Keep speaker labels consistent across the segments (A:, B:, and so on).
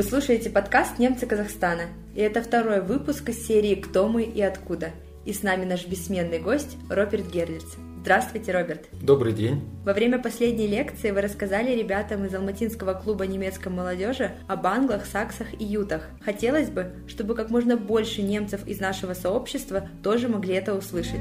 A: Вы слушаете подкаст «Немцы Казахстана», и это второй выпуск из серии «Кто мы и откуда». И с нами наш бессменный гость Роберт Герлиц. Здравствуйте, Роберт.
B: Добрый день.
A: Во время последней лекции вы рассказали ребятам из Алматинского клуба немецкой молодежи об англах, саксах и ютах. Хотелось бы, чтобы как можно больше немцев из нашего сообщества тоже могли это услышать.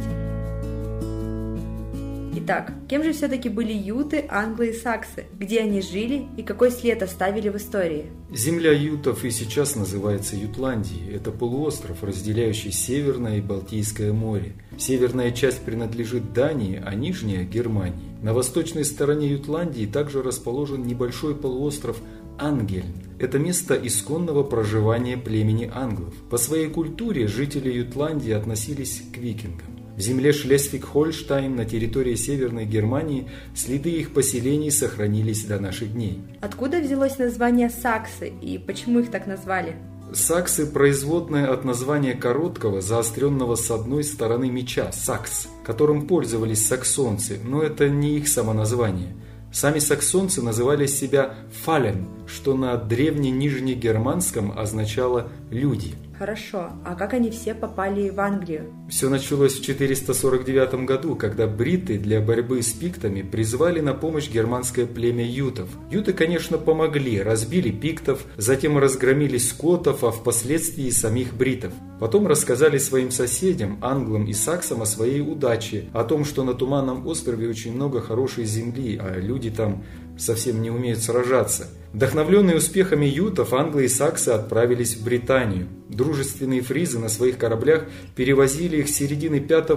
A: Итак, кем же все-таки были юты, англы и саксы? Где они жили и какой след оставили в истории?
B: Земля ютов и сейчас называется Ютландией. Это полуостров, разделяющий Северное и Балтийское море. Северная часть принадлежит Дании, а нижняя – Германии. На восточной стороне Ютландии также расположен небольшой полуостров Ангельн. Это место исконного проживания племени англов. По своей культуре жители Ютландии относились к викингам. В земле Шлесвиг-Хольштайн на территории Северной Германии следы их поселений сохранились до наших дней.
A: Откуда взялось название саксы и почему их так назвали?
B: Саксы – производное от названия короткого, заостренного с одной стороны меча – сакс, которым пользовались саксонцы, но это не их самоназвание. Сами саксонцы называли себя «фален», что на древненижнегерманском означало «люди».
A: Хорошо, а как они все попали в Англию?
B: Все началось в 449 году, когда бриты для борьбы с пиктами призвали на помощь германское племя ютов. Юты, конечно, помогли, разбили пиктов, затем разгромили скотов, а впоследствии и самих бритов. Потом рассказали своим соседям, англам и саксам о своей удаче, о том, что на Туманном острове очень много хорошей земли, а люди там совсем не умеют сражаться. Вдохновленные успехами ютов, англы и саксы отправились в Британию. Дружественные фризы на своих кораблях перевозили их с середины 5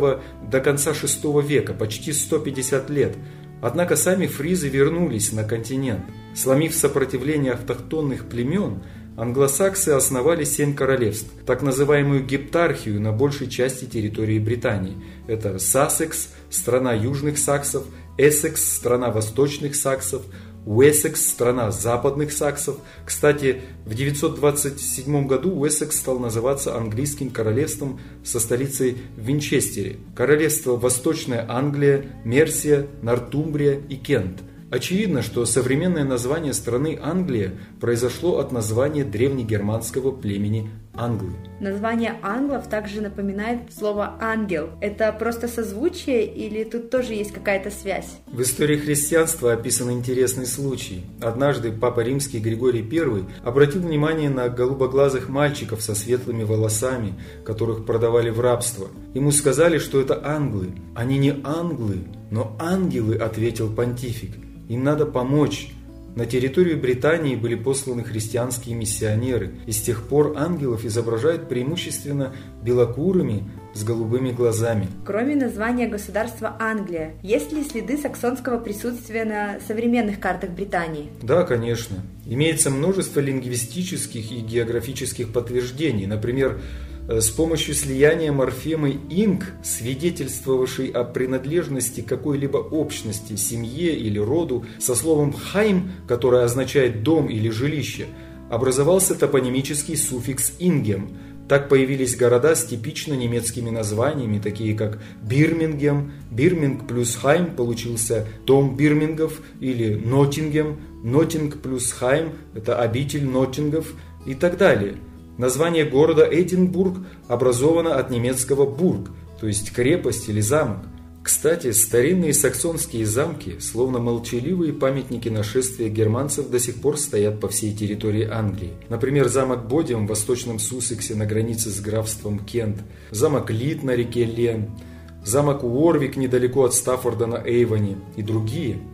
B: до конца 6 века, почти 150 лет. Однако сами фризы вернулись на континент. Сломив сопротивление автохтонных племен, англосаксы основали семь королевств, так называемую гептархию на большей части территории Британии. Это Сассекс, страна южных саксов, Эссекс – страна восточных саксов, Уэссекс – страна западных саксов. Кстати, в 927 году Уэссекс стал называться английским королевством со столицей Винчестере. Королевство Восточная Англия, Мерсия, Нортумбрия и Кент – Очевидно, что современное название страны Англия произошло от названия древнегерманского племени Англы.
A: Название англов также напоминает слово «ангел». Это просто созвучие или тут тоже есть какая-то связь?
B: В истории христианства описан интересный случай. Однажды Папа Римский Григорий I обратил внимание на голубоглазых мальчиков со светлыми волосами, которых продавали в рабство. Ему сказали, что это англы. Они не англы, но ангелы, ответил понтифик. Им надо помочь. На территорию Британии были посланы христианские миссионеры, и с тех пор ангелов изображают преимущественно белокурыми с голубыми глазами.
A: Кроме названия государства Англия, есть ли следы саксонского присутствия на современных картах Британии?
B: Да, конечно. Имеется множество лингвистических и географических подтверждений. Например, с помощью слияния морфемы «инг», свидетельствовавшей о принадлежности какой-либо общности, семье или роду, со словом «хайм», которое означает «дом» или «жилище», образовался топонимический суффикс «ингем». Так появились города с типично немецкими названиями, такие как Бирмингем, Бирминг плюс Хайм получился дом Бирмингов или Ноттингем, Ноттинг плюс Хайм – это обитель Ноттингов и так далее – Название города Эдинбург образовано от немецкого «бург», то есть крепость или замок. Кстати, старинные саксонские замки, словно молчаливые памятники нашествия германцев, до сих пор стоят по всей территории Англии. Например, замок Бодиум в восточном Суссексе на границе с графством Кент, замок Лит на реке Лен, замок Уорвик недалеко от Стаффорда на Эйвоне и другие –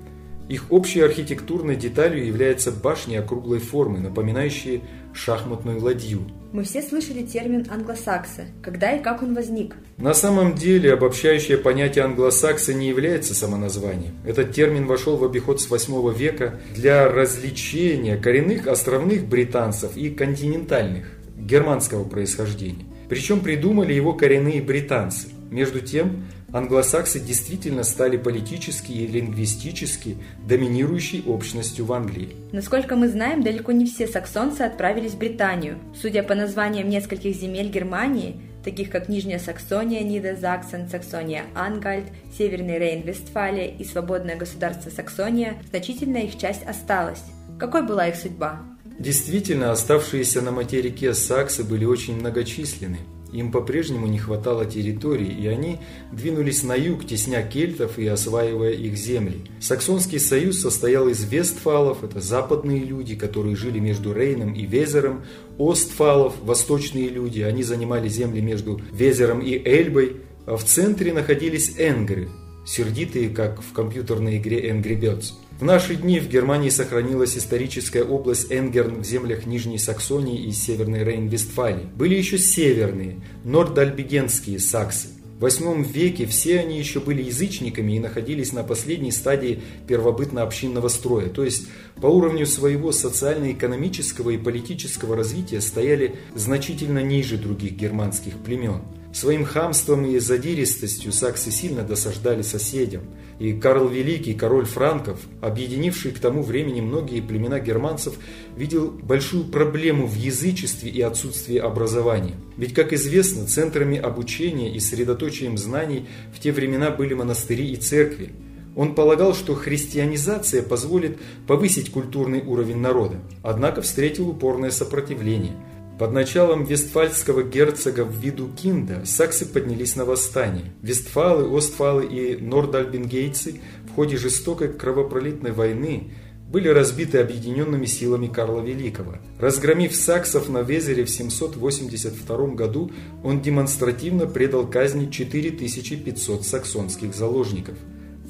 B: их общей архитектурной деталью является башня округлой формы, напоминающие шахматную ладью.
A: Мы все слышали термин «англосаксы». Когда и как он возник?
B: На самом деле, обобщающее понятие англосаксы не является самоназванием. Этот термин вошел в обиход с 8 века для развлечения коренных островных британцев и континентальных, германского происхождения. Причем придумали его коренные британцы. Между тем, англосаксы действительно стали политически и лингвистически доминирующей общностью в Англии.
A: Насколько мы знаем, далеко не все саксонцы отправились в Британию. Судя по названиям нескольких земель Германии, таких как Нижняя Саксония, Нидерсаксен, Саксония Ангальд, Северный Рейн-Вестфалия и свободное государство Саксония, значительная их часть осталась. Какой была их судьба?
B: Действительно, оставшиеся на материке саксы были очень многочисленны. Им по-прежнему не хватало территории, и они двинулись на юг, тесня кельтов и осваивая их земли. Саксонский союз состоял из вестфалов, это западные люди, которые жили между Рейном и Везером, остфалов, восточные люди, они занимали земли между Везером и Эльбой, а в центре находились энгры, сердитые, как в компьютерной игре Angry Birds. В наши дни в Германии сохранилась историческая область Энгерн в землях Нижней Саксонии и Северной Рейн-Вестфалии. Были еще северные, нордальбигенские саксы. В VIII веке все они еще были язычниками и находились на последней стадии первобытно-общинного строя, то есть по уровню своего социально-экономического и политического развития стояли значительно ниже других германских племен. Своим хамством и задиристостью саксы сильно досаждали соседям, и Карл Великий, король франков, объединивший к тому времени многие племена германцев, видел большую проблему в язычестве и отсутствии образования. Ведь, как известно, центрами обучения и средоточием знаний в те времена были монастыри и церкви. Он полагал, что христианизация позволит повысить культурный уровень народа, однако встретил упорное сопротивление – под началом вестфальского герцога в виду Кинда саксы поднялись на восстание. Вестфалы, Остфалы и Нордальбингейцы в ходе жестокой кровопролитной войны были разбиты объединенными силами Карла Великого. Разгромив саксов на Везере в 782 году, он демонстративно предал казни 4500 саксонских заложников.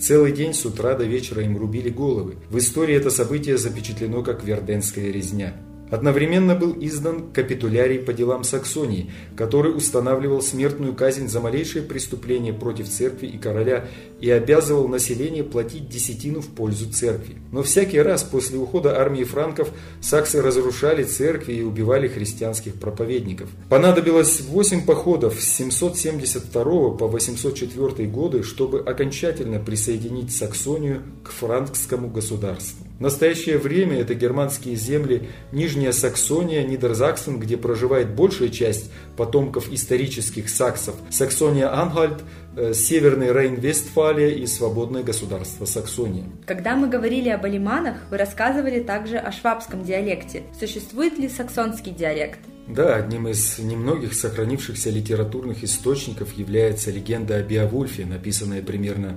B: Целый день с утра до вечера им рубили головы. В истории это событие запечатлено как Верденская резня. Одновременно был издан капитулярий по делам Саксонии, который устанавливал смертную казнь за малейшее преступление против церкви и короля и обязывал население платить десятину в пользу церкви. Но всякий раз после ухода армии франков саксы разрушали церкви и убивали христианских проповедников. Понадобилось 8 походов с 772 по 804 годы, чтобы окончательно присоединить Саксонию к франкскому государству. В настоящее время это германские земли Нижняя Саксония, Нидерзаксен, где проживает большая часть потомков исторических саксов, Саксония-Анхальт, э, Северный Рейн-Вестфалия и свободное государство Саксония.
A: Когда мы говорили об алиманах, вы рассказывали также о швабском диалекте. Существует ли саксонский диалект?
B: Да, одним из немногих сохранившихся литературных источников является легенда о Беовульфе, написанная примерно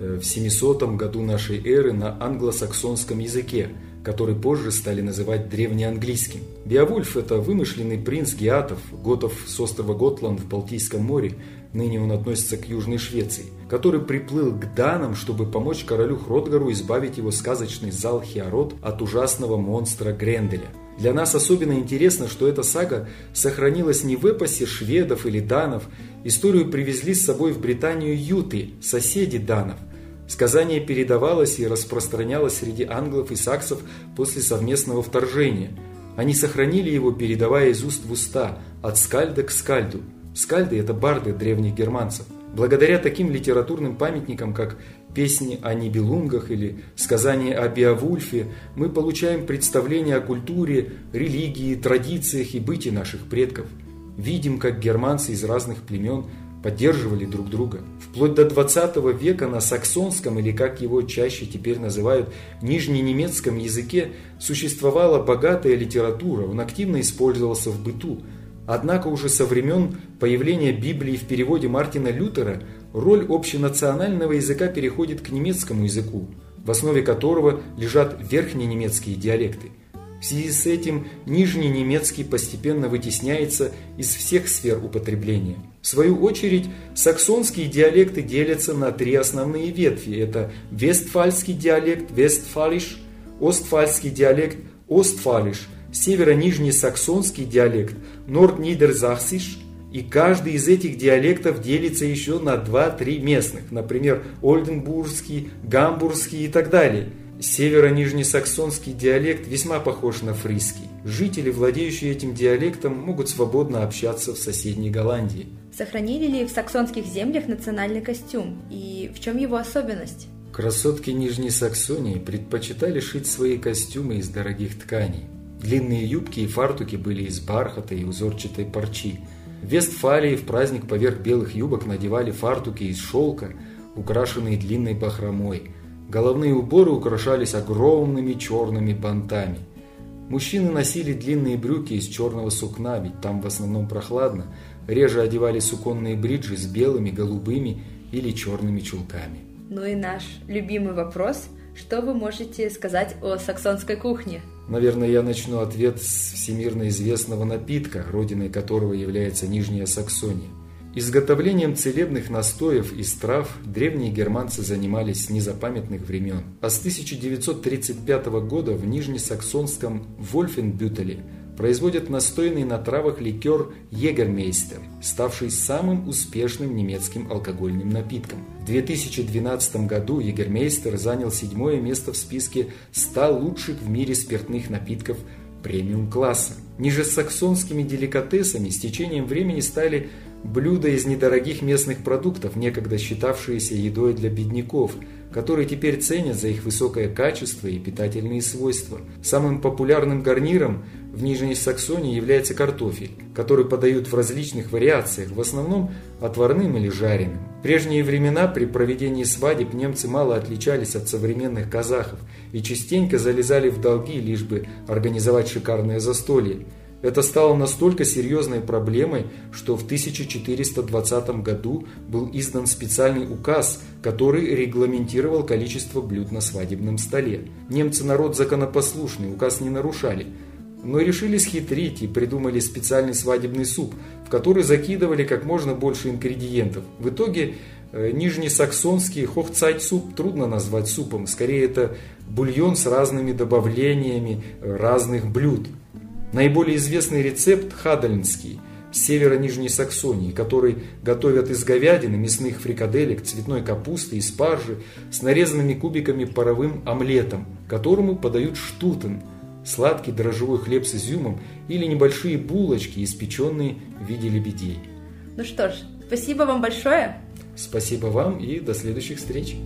B: в 700 году нашей эры на англосаксонском языке, который позже стали называть древнеанглийским. Беовульф – это вымышленный принц геатов, готов с острова Готланд в Балтийском море, ныне он относится к Южной Швеции, который приплыл к данам, чтобы помочь королю Хродгару избавить его сказочный зал Хиарот от ужасного монстра Гренделя. Для нас особенно интересно, что эта сага сохранилась не в эпосе шведов или данов, историю привезли с собой в Британию юты, соседи данов. Сказание передавалось и распространялось среди англов и саксов после совместного вторжения. Они сохранили его, передавая из уст в уста, от скальда к скальду. Скальды – это барды древних германцев. Благодаря таким литературным памятникам, как песни о Нибелунгах или сказания о Беовульфе, мы получаем представление о культуре, религии, традициях и быте наших предков. Видим, как германцы из разных племен поддерживали друг друга. Вплоть до 20 века на саксонском, или как его чаще теперь называют, нижненемецком языке существовала богатая литература, он активно использовался в быту. Однако уже со времен появления Библии в переводе Мартина Лютера роль общенационального языка переходит к немецкому языку, в основе которого лежат верхненемецкие диалекты. В связи с этим нижний немецкий постепенно вытесняется из всех сфер употребления. В свою очередь, саксонские диалекты делятся на три основные ветви. Это вестфальский диалект, вестфалиш, остфальский диалект, остфалиш, северо-нижний саксонский диалект, норднидерзахсиш, и каждый из этих диалектов делится еще на 2-3 местных, например, Ольденбургский, Гамбургский и так далее – Северо-нижнесаксонский диалект весьма похож на фриский. Жители, владеющие этим диалектом, могут свободно общаться в соседней Голландии.
A: Сохранили ли в саксонских землях национальный костюм? И в чем его особенность?
B: Красотки Нижней Саксонии предпочитали шить свои костюмы из дорогих тканей. Длинные юбки и фартуки были из бархата и узорчатой парчи. В Вестфалии в праздник поверх белых юбок надевали фартуки из шелка, украшенные длинной бахромой – Головные уборы украшались огромными черными бантами. Мужчины носили длинные брюки из черного сукна, ведь там в основном прохладно. Реже одевали суконные бриджи с белыми, голубыми или черными чулками.
A: Ну и наш любимый вопрос – что вы можете сказать о саксонской кухне?
B: Наверное, я начну ответ с всемирно известного напитка, родиной которого является Нижняя Саксония. Изготовлением целебных настоев из трав древние германцы занимались с незапамятных времен. А с 1935 года в Нижнесаксонском Вольфенбютеле производят настойный на травах ликер «Егермейстер», ставший самым успешным немецким алкогольным напитком. В 2012 году «Егермейстер» занял седьмое место в списке 100 лучших в мире спиртных напитков премиум-класса. Ниже саксонскими деликатесами с течением времени стали блюда из недорогих местных продуктов, некогда считавшиеся едой для бедняков – которые теперь ценят за их высокое качество и питательные свойства. Самым популярным гарниром в Нижней Саксонии является картофель, который подают в различных вариациях, в основном отварным или жареным. В прежние времена при проведении свадеб немцы мало отличались от современных казахов и частенько залезали в долги, лишь бы организовать шикарное застолье. Это стало настолько серьезной проблемой, что в 1420 году был издан специальный указ, который регламентировал количество блюд на свадебном столе. Немцы народ законопослушный, указ не нарушали, но решили схитрить и придумали специальный свадебный суп, в который закидывали как можно больше ингредиентов. В итоге э, нижнесаксонский хохцайт-суп трудно назвать супом, скорее это бульон с разными добавлениями э, разных блюд. Наиболее известный рецепт хадальнский с севера Нижней Саксонии, который готовят из говядины, мясных фрикаделек, цветной капусты и спаржи с нарезанными кубиками паровым омлетом, которому подают штутен – сладкий дрожжевой хлеб с изюмом или небольшие булочки, испеченные в виде лебедей.
A: Ну что ж, спасибо вам большое.
B: Спасибо вам и до следующих встреч.